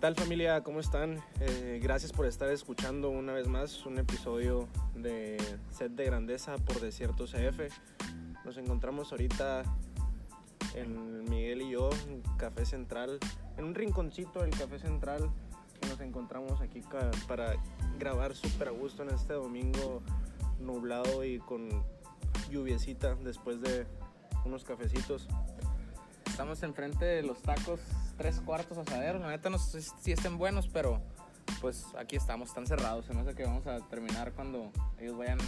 tal familia? ¿Cómo están? Eh, gracias por estar escuchando una vez más un episodio de Set de Grandeza por Desierto CF. Nos encontramos ahorita en Miguel y yo, en Café Central, en un rinconcito del Café Central nos encontramos aquí para grabar súper a gusto en este domingo nublado y con lluviecita después de unos cafecitos. Estamos enfrente de los tacos tres cuartos asaderos. La neta no sé si estén buenos, pero pues aquí estamos, están cerrados. Se me hace vamos a terminar cuando ellos vayan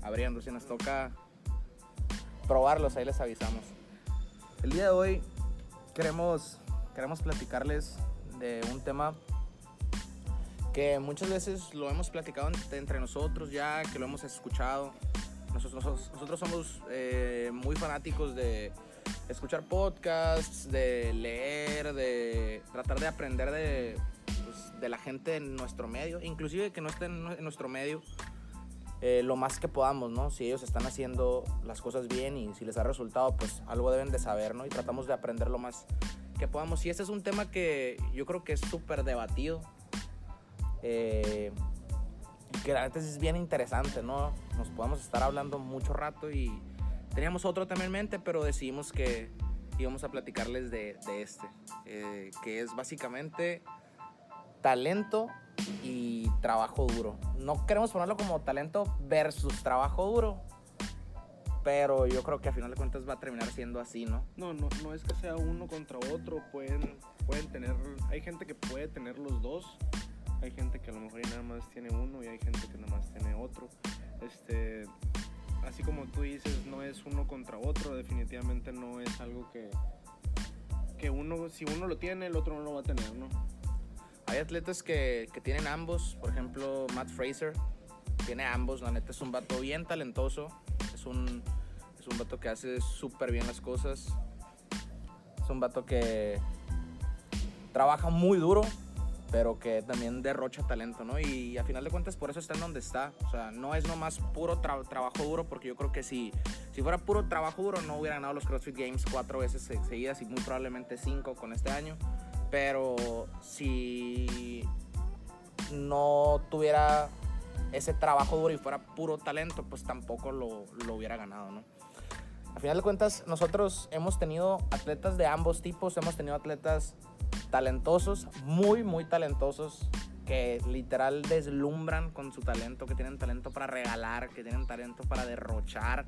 abriendo. Si nos toca probarlos, ahí les avisamos. El día de hoy queremos, queremos platicarles de un tema que muchas veces lo hemos platicado entre, nosotros ya, que lo hemos escuchado. Nosotros, nosotros, nosotros somos eh, muy fanáticos de escuchar podcasts, de leer, de tratar de aprender de, pues, de la gente en nuestro medio, inclusive que no esté en, nuestro medio, eh, lo más que podamos, ¿no? Si ellos están haciendo las cosas bien y si les ha resultado, pues algo deben de saber, ¿no? Y tratamos de aprender lo más que podamos. Y este es un tema que yo creo que es súper debatido. Eh, que la es bien interesante, ¿no? Nos podemos estar hablando mucho rato y teníamos otro tema en mente, pero decidimos que íbamos a platicarles de, este, eh, que es básicamente talento y trabajo duro. No queremos ponerlo como talento versus trabajo duro, pero yo creo que a final de cuentas va a terminar siendo así, ¿no? No, no, no es que sea uno contra otro, pueden, pueden tener, hay gente que puede tener los dos, hay gente que a lo mejor nada más tiene uno y hay gente que nada más tiene otro. Este, así como tú dices, no es uno contra otro, definitivamente no es algo que, que uno, si uno lo tiene, el otro no lo va a tener, ¿no? Hay atletas que, que tienen ambos, por ejemplo, Matt Fraser tiene ambos, la neta es un vato bien talentoso, es un, es un vato que hace súper bien las cosas, es un vato que trabaja muy duro, pero que también derrocha talento, ¿no? Y a final de cuentas por eso está en donde está, o sea, no es nomás puro tra- trabajo duro, porque yo creo que si, si fuera puro trabajo duro no hubiera ganado los CrossFit Games cuatro veces se- seguidas y muy probablemente cinco con este año, pero si no tuviera ese trabajo duro y fuera puro talento, pues tampoco lo, lo hubiera ganado, ¿no? A final de cuentas, nosotros hemos tenido atletas de ambos tipos, hemos tenido atletas talentosos, muy, muy talentosos, que literal deslumbran con su talento, que tienen talento para regalar, que tienen talento para derrochar,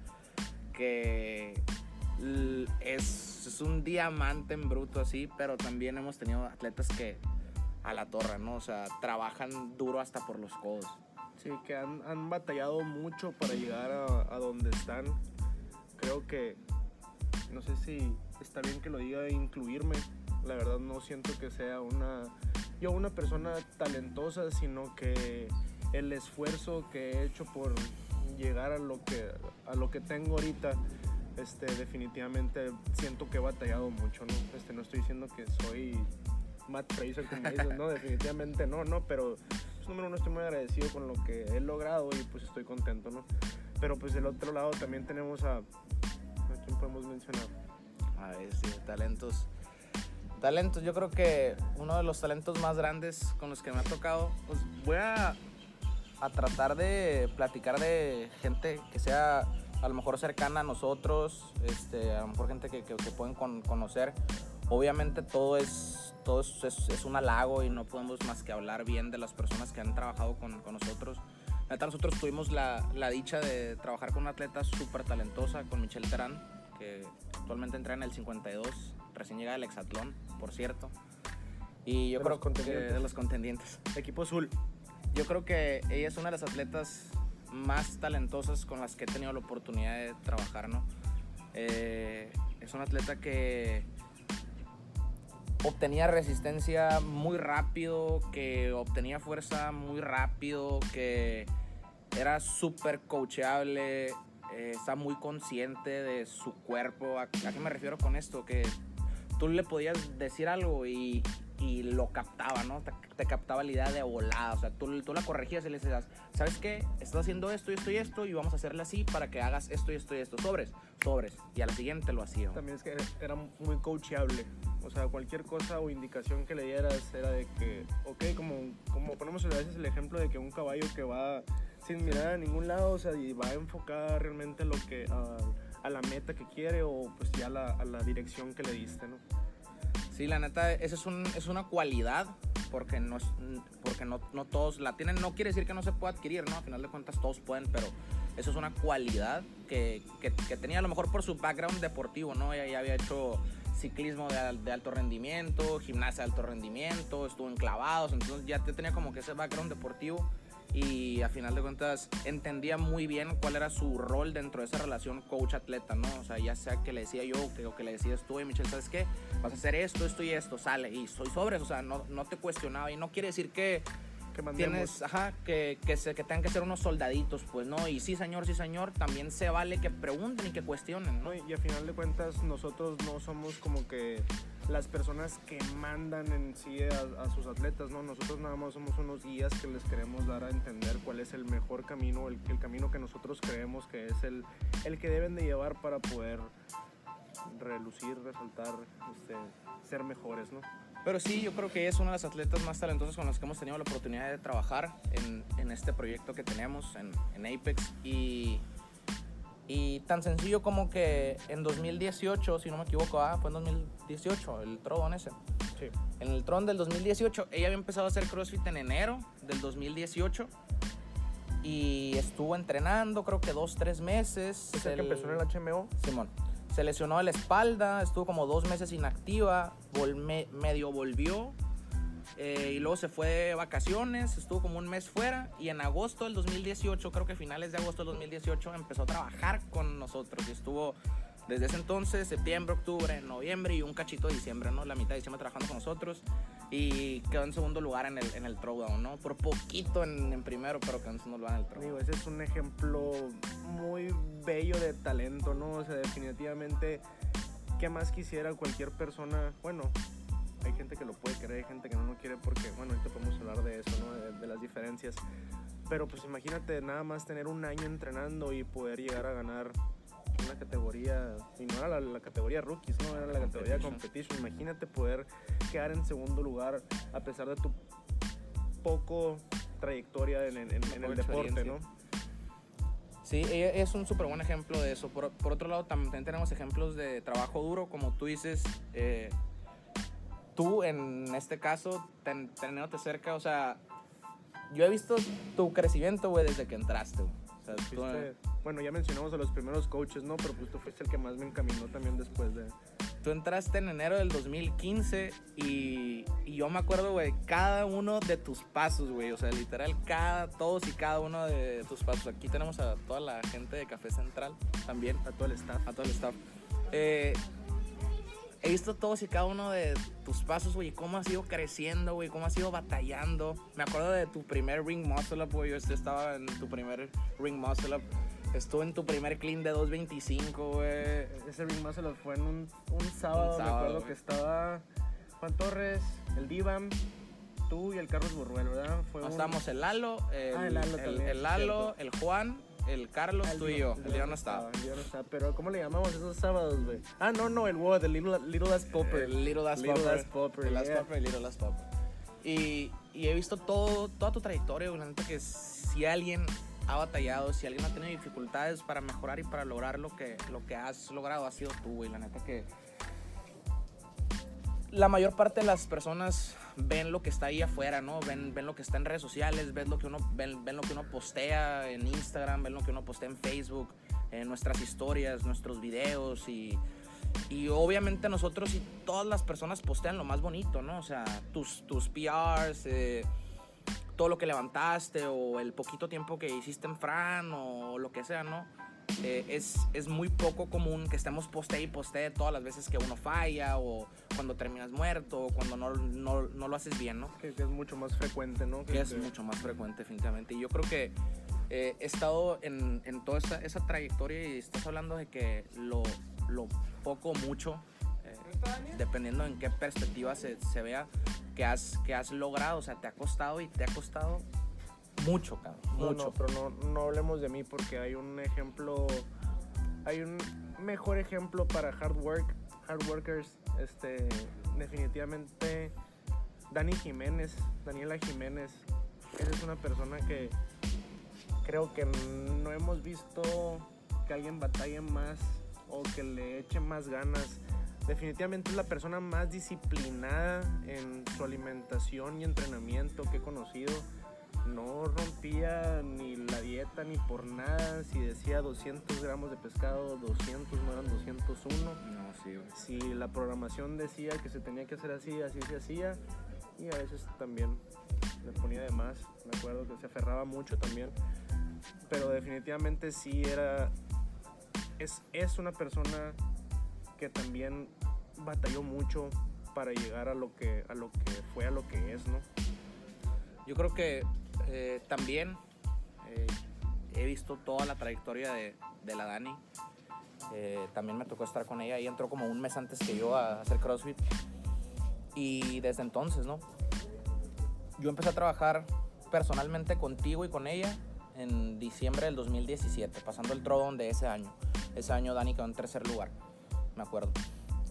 que es, es un diamante en bruto así, pero también hemos tenido atletas que a la torre, ¿no? O sea, trabajan duro hasta por los codos. Sí, que han, han batallado mucho para llegar a, a donde están. Creo que, no sé si está bien que lo diga incluirme. La verdad no siento que sea una, yo una persona talentosa, sino que el esfuerzo que he hecho por llegar a lo que, a lo que tengo ahorita, este, definitivamente siento que he batallado mucho, ¿no? Este, no estoy diciendo que soy Matt Fraser, como dices, no, definitivamente no, no, pero pues, número uno estoy muy agradecido con lo que he logrado y pues estoy contento, ¿no? Pero pues del otro lado también tenemos a, ¿a quién podemos mencionar? A ver, sí, talentos. Talentos, yo creo que uno de los talentos más grandes con los que me ha tocado, pues voy a, a tratar de platicar de gente que sea a lo mejor cercana a nosotros, este, a lo mejor gente que, que, que pueden con- conocer. Obviamente todo es, todo es, es- es un halago y no podemos más que hablar bien de las personas que han trabajado con, con nosotros. Neta, nosotros tuvimos la, la dicha de trabajar con una atleta súper talentosa, con Michelle Terán, que actualmente entra en el 52, recién llega del hexatlón, por cierto. Y yo De creo los que de los contendientes. Equipo Azul. Yo creo que ella es una de las atletas más talentosas con las que he tenido la oportunidad de trabajar, ¿no? Eh, es una atleta que obtenía resistencia muy rápido, que obtenía fuerza muy rápido, que era súper coachable, eh, está muy consciente de su cuerpo. ¿A, qué me refiero con esto? Que tú le podías decir algo y, y lo captaba, ¿no? Te, captaba la idea de volada. O sea, tú, tú la corregías y le decías, ¿sabes qué? Estás haciendo esto y esto y esto y vamos a hacerle así para que hagas esto y esto y esto. Sobres, sobres. Y a la siguiente lo hacía. También es que era muy coachable. O sea, cualquier cosa o indicación que le dieras era de que, ok, como, como ponemos a veces el ejemplo de que un caballo que va sin mirar a ningún lado, o sea, y va a enfocar realmente lo que, a, a la meta que quiere o pues ya la, a la dirección que le diste, ¿no? Sí, la neta, esa es, un, es una cualidad porque, no, es- porque no, no todos la tienen. No quiere decir que no se pueda adquirir, ¿no? A final de cuentas todos pueden, pero eso es una cualidad que, que, que tenía a lo mejor por su background deportivo, ¿no? Ella ya había hecho ciclismo de, de alto rendimiento, gimnasia de alto rendimiento, estuvo en clavados, entonces ya te tenía como que ese background deportivo y a final de cuentas entendía muy bien cuál era su rol dentro de esa relación coach-atleta, ¿no? O sea, ya sea que le decía yo o que, o que le decías tú, y Michelle, ¿sabes qué? Vas a hacer esto, esto y esto, sale. Y soy sobres, o sea, no, no te cuestionaba. Y no quiere decir que Que mandemos. tienes, ajá, que, que, se, que tengan que ser unos soldaditos, pues, ¿no? Y sí, señor, sí, señor, también se vale que pregunten y que cuestionen, ¿no? ¿no? Y a final de cuentas nosotros no somos como que las personas que mandan en sí a, a sus atletas, ¿no? Nosotros nada más somos unos guías que les queremos dar a entender cuál es el mejor camino, el, el camino que nosotros creemos que es el, el que deben de llevar para poder relucir, resaltar, este, ser mejores, ¿no? Pero sí, yo creo que es una de las atletas más talentosas con las que hemos tenido la oportunidad de trabajar en, en este proyecto que tenemos en, en Apex. Y, y tan sencillo como que en 2018, si no me equivoco, ah, fue en 2018, el Tron ese. Sí. En el Tron del 2018, ella había empezado a hacer CrossFit en enero del 2018. Y estuvo entrenando, creo que dos, tres meses. Es el que El- empezó en el HMO. Simón. Se lesionó de la espalda, estuvo como dos meses inactiva, vol- me- medio volvió. eh, y luego se fue de vacaciones, estuvo como un mes fuera. Y en agosto del 2018, creo que finales de agosto del 2018, empezó a trabajar con nosotros. Y estuvo desde ese entonces, septiembre, octubre, noviembre y un cachito de diciembre, ¿no? La mitad de diciembre trabajando con nosotros. Y quedó en segundo lugar en el, en el throwdown, ¿no? Por poquito en, en primero, pero quedó en segundo lugar en el throwdown. Digo, ese es un ejemplo muy bello de talento, ¿no? O sea, definitivamente, ¿qué más quisiera cualquier persona? Bueno, hay gente que lo puede querer, hay gente que no lo quiere porque, bueno, ahorita podemos hablar de eso, ¿no? De, de las diferencias. Pero pues imagínate nada más tener un año entrenando y poder llegar a ganar una categoría, y no era la, la categoría rookies, no era la categoría Competition. Imagínate poder quedar en segundo lugar a pesar de tu poco trayectoria en, el deporte. ¿no? Sí, ella es un súper buen ejemplo de eso. Por, por otro lado, también tenemos ejemplos de trabajo duro, como tú dices, eh, tú en este caso, ten- teniéndote cerca, o sea, yo he visto tu crecimiento, güey, desde que entraste, güey. O sea, Fuiste- bueno, ya mencionamos a los primeros coaches, ¿no? Pero pues tú fuiste el que más me encaminó también después de... tú entraste en enero del 2015 y, y yo me acuerdo, güey, cada uno de tus pasos, güey. O sea, literal, cada, todos y cada uno de tus pasos. Aquí tenemos a toda la gente de Café Central también. A todo el staff. a todo el staff. Eh, he visto todos y cada uno de tus pasos, güey, cómo has ido creciendo, güey, cómo has ido batallando. Me acuerdo de tu primer ring muscle up, güey, yo este estaba en tu primer ring muscle up. Estuve en tu primer clean de 225, güey. Ese ring se lo fue en un, un sábado, Un me acuerdo que estaba Juan Torres, el Divam, tú y el Carlos Burruel, ¿verdad? Fue No, un- estábamos el Lalo, el, Ah, el Lalo el- el Lalo, el Juan, el Carlos, el tú y yo. El día no estaba. No pero ¿cómo le llamamos esos sábados, güey? Ah, no, no, el WOD, el Little, Little Ass Popper. El Little Last Little Popper. Last Popper, El Last yeah. Popper, el Little Last Popper. Y, y he visto todo, toda tu trayectoria, güey. La neta que si alguien ha batallado, si alguien ha tenido dificultades para mejorar y para lograr lo que, lo que has logrado, ha sido tú, güey. La neta que la mayor parte de las personas ven lo que está ahí afuera, ¿no? Ven, ven lo que está en redes sociales, ven lo, que uno, ven, ven lo que uno postea en Instagram, ven lo que uno postea en Facebook, en nuestras historias, nuestros videos y, y obviamente nosotros y todas las personas postean lo más bonito, ¿no? O sea, tus, tus PRs, eh, todo lo que levantaste o el poquito tiempo que hiciste en Fran o lo que sea, ¿no? Eh, es, es muy poco común que estemos poste y poste todas las veces que uno falla o cuando terminas muerto o cuando no, no, no lo haces bien, ¿no? Que, que es mucho más frecuente, ¿no? que es mucho más frecuente definitivamente. Y yo creo que eh, he estado en, en toda esa, esa trayectoria y estás hablando de que lo, lo poco o mucho, eh, dependiendo en qué perspectiva se, se vea, que has, que has logrado, o sea, te ha costado y te ha costado mucho, cabrón, No, mucho. no, pero no, no hablemos de mí porque hay un ejemplo, hay un mejor ejemplo para hard work, hard workers. Este, definitivamente Dani Jiménez, Daniela Jiménez, esa es una persona que creo que no hemos visto que alguien batalle más o que le eche más ganas. Definitivamente es la persona más disciplinada en su alimentación y entrenamiento que he conocido. No rompía ni la dieta ni por nada. Si decía 200 gramos de pescado, 200 no eran 201. No, sí, güey. Si la programación decía que se tenía que hacer así, así se hacía. Y a veces también le ponía de más. Me acuerdo que se aferraba mucho también. Pero definitivamente sí era. Es, es una persona que también batalló mucho para llegar a lo que, a lo que fue, a lo que es, ¿no? Yo creo que eh, también eh, he visto toda la trayectoria de, de la Dani. Eh, también me tocó estar con ella. Ella entró como un mes antes que yo a hacer CrossFit. Y desde entonces, ¿no? Yo empecé a trabajar personalmente contigo y con ella en diciembre del 2017, pasando el trodón de ese año. Ese año Dani quedó en tercer lugar, me acuerdo.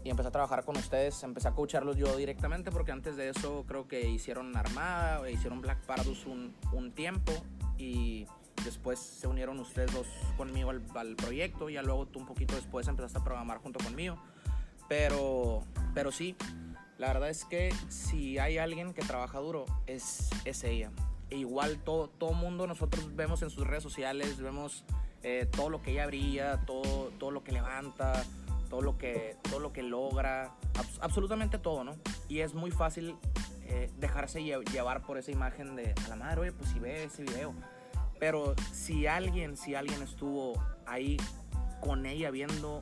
Y empecé a trabajar con ustedes, empecé a coacharlos yo directamente porque antes de eso creo que hicieron Armada, hicieron Black Paradus un, un tiempo y después se unieron ustedes dos conmigo al, al proyecto ya luego tú un poquito después empezaste a programar junto conmigo. Pero, pero sí, la verdad es que si hay alguien que trabaja duro, es, es ella. E igual todo, todo mundo nosotros vemos en sus redes sociales, vemos eh, todo lo que ella brilla, todo, todo lo que levanta, todo lo que, todo lo que logra, abs- absolutamente todo, ¿no? Y es muy fácil eh, dejarse lle- llevar por esa imagen de, a la madre, oye, pues si ve ese video. Pero si alguien, si alguien estuvo ahí con ella viendo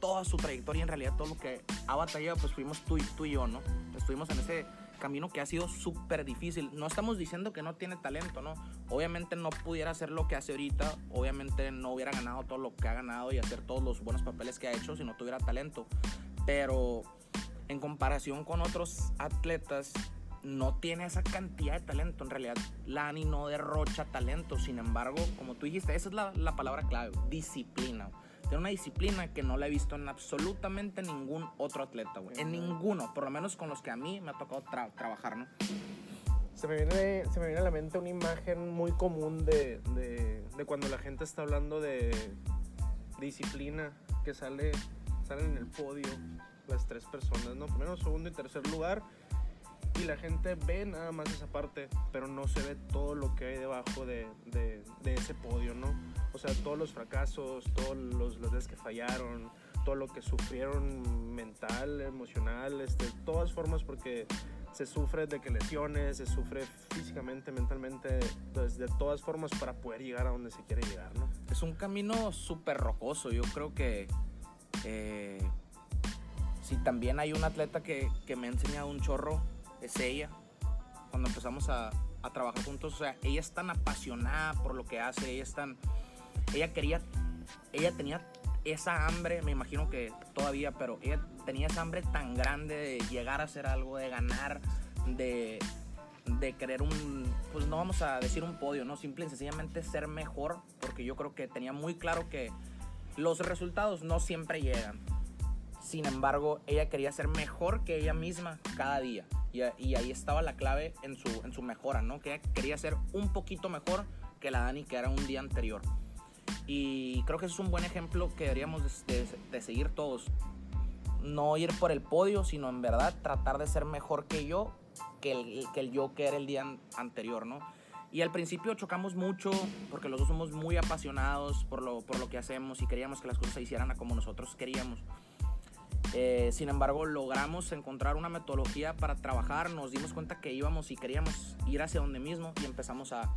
toda su trayectoria, en realidad todo lo que ha batallado, pues fuimos tú y, tú y yo, ¿no? Estuvimos en ese camino que ha sido súper difícil. No estamos diciendo que no tiene talento, ¿no? Obviamente no pudiera hacer lo que hace ahorita, obviamente no hubiera ganado todo lo que ha ganado y hacer todos los buenos papeles que ha hecho si no tuviera talento. Pero en comparación con otros atletas, no tiene esa cantidad de talento. En realidad, Lani no derrocha talento. Sin embargo, como tú dijiste, esa es la, la palabra clave, disciplina. Tiene una disciplina que no la he visto en absolutamente ningún otro atleta, güey. En ninguno, por lo menos con los que a mí me ha tocado tra- trabajar, ¿no? Se me, viene, se me viene a la mente una imagen muy común de, de, de cuando la gente está hablando de disciplina, que sale, salen en el podio las tres personas, ¿no? Primero, segundo y tercer lugar. Y la gente ve nada más esa parte, pero no se ve todo lo que hay debajo de, de, de ese podio, ¿no? O sea, todos los fracasos, todos los, los que fallaron, todo lo que sufrieron mental, emocional, este, todas formas porque se sufre de que lesiones, se sufre físicamente, mentalmente, pues, de todas formas para poder llegar a donde se quiere llegar, ¿no? Es un camino súper rocoso. Yo creo que eh, si también hay un atleta que, que me ha enseñado un chorro, es ella. Cuando empezamos a, a trabajar juntos, o sea, ella es tan apasionada por lo que hace, ella es tan... Ella quería, ella tenía esa hambre, me imagino que todavía, pero ella tenía esa hambre tan grande de llegar a hacer algo, de ganar, de, de querer un, pues no vamos a decir un podio, no, simple y sencillamente ser mejor, porque yo creo que tenía muy claro que los resultados no siempre llegan. Sin embargo, ella quería ser mejor que ella misma cada día. Y, ahí estaba la clave en su, en su mejora, ¿no? Que quería ser un poquito mejor que la Dani que era un día anterior. Y creo que ese es un buen ejemplo que deberíamos de, seguir todos. No ir por el podio, sino en verdad tratar de ser mejor que yo, que el, que el yo que era el día an- anterior, ¿no? Y al principio chocamos mucho porque los dos somos muy apasionados por lo, por lo que hacemos y queríamos que las cosas se hicieran como nosotros queríamos. Eh, sin embargo, logramos encontrar una metodología para trabajar, nos dimos cuenta que íbamos y queríamos ir hacia donde mismo y empezamos a, a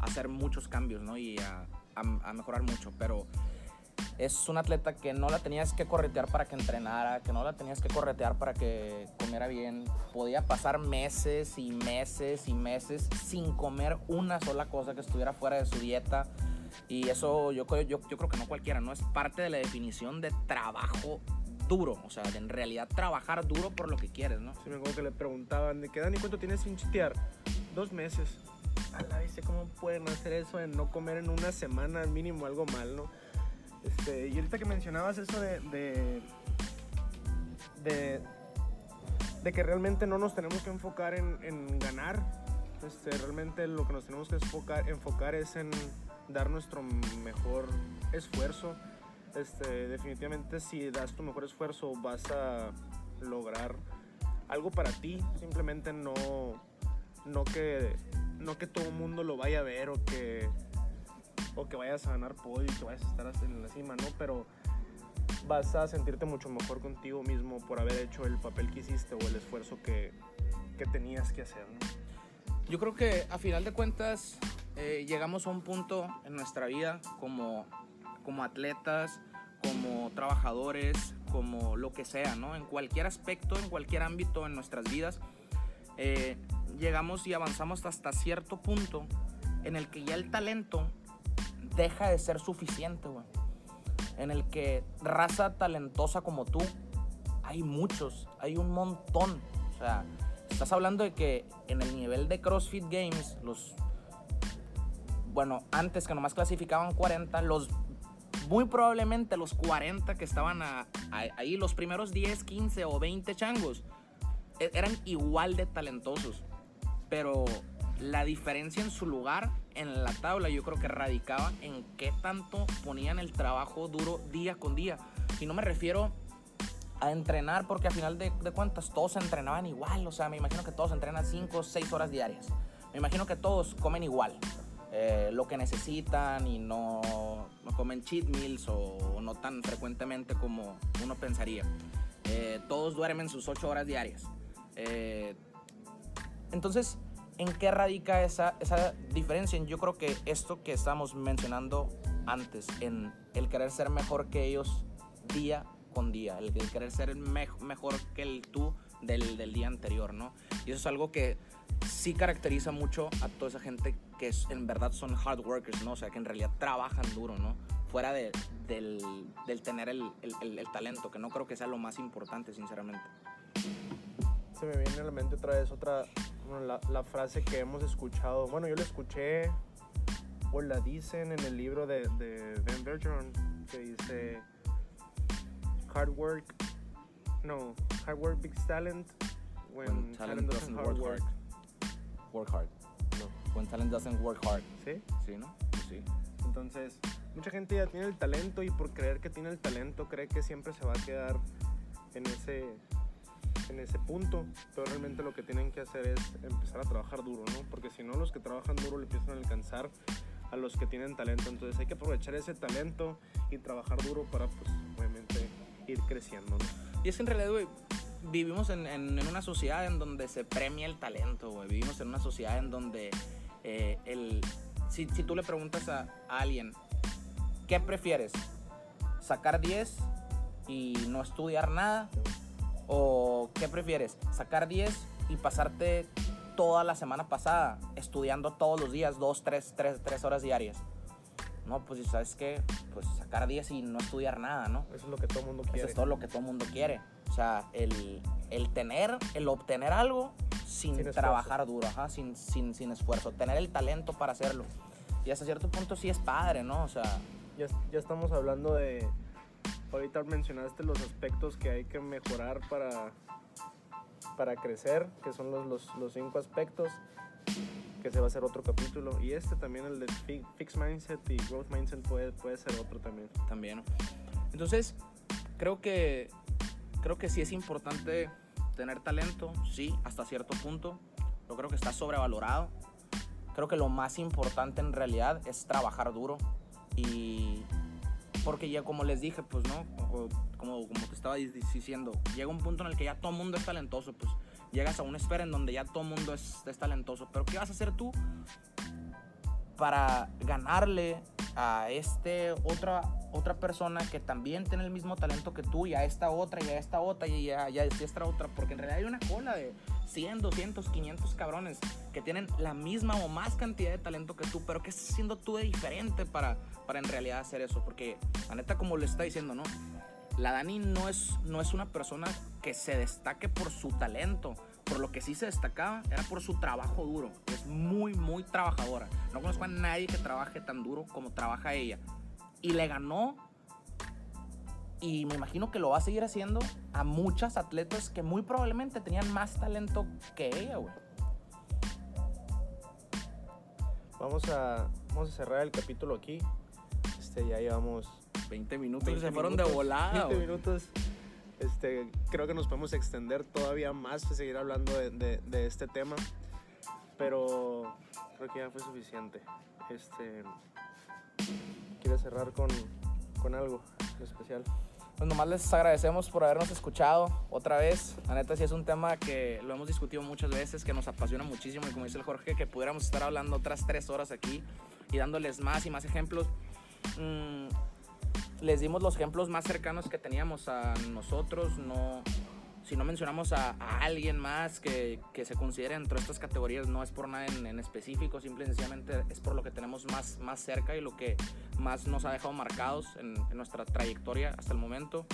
hacer muchos cambios ¿no? y a, a- a mejorar mucho. Pero es un atleta que no la tenías que corretear para que entrenara, que no la tenías que corretear para que comiera bien. Podía pasar meses y meses y meses sin comer una sola cosa que estuviera fuera de su dieta. Y eso yo, yo, yo creo que no cualquiera, ¿no? Es parte de la definición de trabajo duro. O sea, en realidad trabajar duro por lo que quieres, ¿no? Sí, me acuerdo que le preguntaban de que Dani, ¿cuánto tienes sin chitear? Dos meses. A la vez, ¿cómo pueden hacer eso de no comer en una semana mínimo algo mal, no? Este, y ahorita que mencionabas eso de, de, de, de que realmente no nos tenemos que enfocar en, en ganar. Este, realmente lo que nos tenemos que enfocar, enfocar es en dar nuestro mejor esfuerzo. Este, definitivamente si das tu mejor esfuerzo vas a lograr algo para ti. Simplemente no, no, que, no que todo el mundo lo vaya a ver o que, o que vayas a ganar podio y que vayas a estar en la cima, ¿no? Pero vas a sentirte mucho mejor contigo mismo por haber hecho el papel que hiciste o el esfuerzo que, que tenías que hacer. Yo creo que a final de cuentas eh, llegamos a un punto en nuestra vida como, como atletas, como trabajadores, como lo que sea, ¿no? En cualquier aspecto, en cualquier ámbito en nuestras vidas, eh, llegamos y avanzamos hasta cierto punto en el que ya el talento deja de ser suficiente, güey en el que raza talentosa como tú, hay muchos, hay un montón. O sea, estás hablando de que en el nivel de CrossFit Games, los, bueno, antes que nomás clasificaban 40, los, muy probablemente los 40 que estaban ahí, los primeros 10, 15 o 20 changos, e, eran igual de talentosos. Pero la diferencia en su lugar en la tabla yo creo que radicaba en qué tanto ponían el trabajo duro día con día. Y no me refiero a entrenar porque al final de, cuentas todos entrenaban igual. O sea, me imagino que todos entrenan 5 o 6 horas diarias. Me imagino que todos comen igual. Eh, lo que necesitan y no, no, comen cheat meals o no tan frecuentemente como uno pensaría. Eh, todos duermen sus 8 horas diarias. Eh, entonces, ¿En qué radica esa, esa diferencia? Yo creo que esto que estamos mencionando antes, en el querer ser mejor que ellos día con día, el, querer ser mejor que el tú del, del, día anterior, ¿no? Y eso es algo que sí caracteriza mucho a toda esa gente que es, en verdad son hard workers, ¿no? O sea, que en realidad trabajan duro, ¿no? Fuera de, del, del, tener el, el, el talento, que no creo que sea lo más importante, sinceramente. Se me viene a la mente otra vez otra, la, la, frase que hemos escuchado, bueno, yo la escuché o la dicen en el libro de, de Ben Bergeron, que dice, hard work, no, hard work beats talent when, talent, doesn't, hard work. Work hard. No. When talent doesn't work hard. ¿Sí? Sí, ¿no? sí. Entonces, mucha gente ya tiene el talento y por creer que tiene el talento cree que siempre se va a quedar en ese en ese punto, pero realmente lo que tienen que hacer es empezar a trabajar duro, ¿no? Porque si no, los que trabajan duro le empiezan a alcanzar a los que tienen talento, entonces hay que aprovechar ese talento y trabajar duro para, pues, obviamente, ir creciendo, ¿no? Y es que en realidad, güey, vivimos en, en, una sociedad en donde se premia el talento, güey. Vivimos en una sociedad en donde eh, el, si, si, tú le preguntas a, a alguien, ¿qué prefieres? ¿Sacar 10 y no estudiar nada? ¿O qué prefieres? ¿Sacar 10 y pasarte toda la semana pasada estudiando todos los días, 2, 3, 3, 3 horas diarias? No, pues sabes qué, pues sacar 10 y no estudiar nada, ¿no? Eso es lo que todo el mundo quiere. Eso es todo lo que todo el mundo quiere. O sea, el, el tener, el obtener algo sin, trabajar duro, ajá, sin, sin, sin esfuerzo, tener el talento para hacerlo. Y hasta cierto punto sí es padre, ¿no? O sea... Ya, ya estamos hablando de, ahorita mencionaste los aspectos que hay que mejorar para, para crecer, que son los, los, los cinco aspectos, que se va a hacer otro capítulo. Y este también, el de Fixed Mindset y Growth Mindset, puede, puede ser otro también. También. Entonces, creo que, creo que sí es importante tener talento, sí, hasta cierto punto. Yo creo que está sobrevalorado. Creo que lo más importante en realidad es trabajar duro y porque ya como les dije, pues no, como, como te estaba diciendo, llega un punto en el que ya todo el mundo es talentoso, pues llegas a una esfera en donde ya todo el mundo es, es talentoso. Pero ¿qué vas a hacer tú para ganarle a este otra, otra persona que también tiene el mismo talento que tú y a esta otra y a esta otra y a, y a esta otra? Porque en realidad hay una cola de 100, 200, 500 cabrones que tienen la misma o más cantidad de talento que tú, pero ¿qué estás haciendo tú de diferente para, para en realidad hacer eso? Porque la neta, como le está diciendo, ¿no? La Dani no es, no es una persona que se destaque por su talento. Por lo que sí se destacaba era por su trabajo duro. Es muy, muy trabajadora. No conozco a nadie que trabaje tan duro como trabaja ella. Y le ganó Y me imagino que lo va a seguir haciendo a muchas atletas que muy probablemente tenían más talento que ella, güey. Vamos a, vamos a cerrar el capítulo aquí. Este, ya llevamos 20 minutos 20 se fueron de volada. 20 güey. minutos. Este, creo que nos podemos extender todavía más, seguir hablando de, de- de este tema. Pero creo que ya fue suficiente. Este, ¿Quieres cerrar con, con algo especial? Pues nomás les agradecemos por habernos escuchado otra vez. La neta sí es un tema que lo hemos discutido muchas veces, que nos apasiona muchísimo y como dice el Jorge, que pudiéramos estar hablando otras tres horas aquí y dándoles más y más ejemplos. Mm, les dimos los ejemplos más cercanos que teníamos a nosotros, no... Si no mencionamos a, a alguien más que, que se considere dentro de estas categorías, no es por nada en, en específico, simple y sencillamente es por lo que tenemos más, más cerca y lo que más nos ha dejado marcados en, en nuestra trayectoria hasta el momento.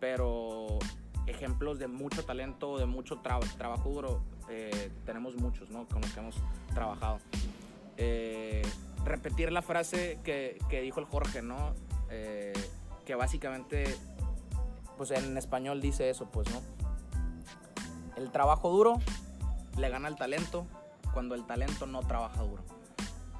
Pero ejemplos de mucho talento, de mucho tra- trabajo duro, eh, tenemos muchos, ¿no? Con los que hemos trabajado. Eh, repetir la frase que, que dijo el Jorge, ¿no? Eh, que básicamente, pues en español dice eso, pues, ¿no? El trabajo duro le gana al talento cuando el talento no trabaja duro.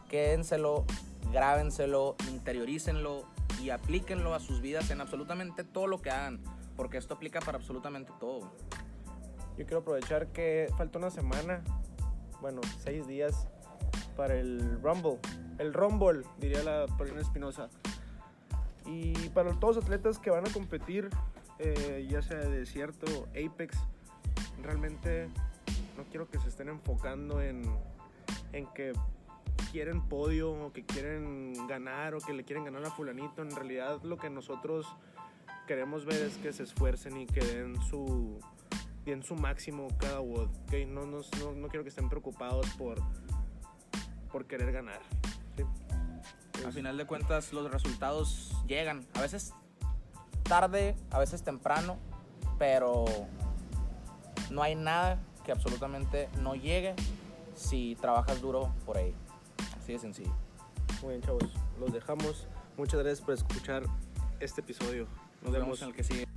Quédenselo, grábenselo, interiorícenlo y aplíquenlo a sus vidas en absolutamente todo lo que hagan, porque esto aplica para absolutamente todo. Yo quiero aprovechar que falta una semana, bueno, seis días para el Rumble. El Rumble, diría la Paulina Espinosa. Y para todos los atletas que van a competir, eh, ya sea de desierto, Apex, realmente no quiero que se estén enfocando en, en que quieren podio o que quieren ganar o que le quieren ganar a fulanito. En realidad lo que nosotros queremos ver es que se esfuercen y que den su, den su máximo cada WOD. ¿ok? No, no, no, no quiero que estén preocupados por, por querer ganar. ¿sí? Al final de cuentas los resultados llegan, a veces tarde, a veces temprano, pero no hay nada que absolutamente no llegue si trabajas duro por ello. Así de sencillo. Muy bien, chavos. Los dejamos. Muchas gracias por escuchar este episodio. Nos Nos vemos. vemos en el que sigue.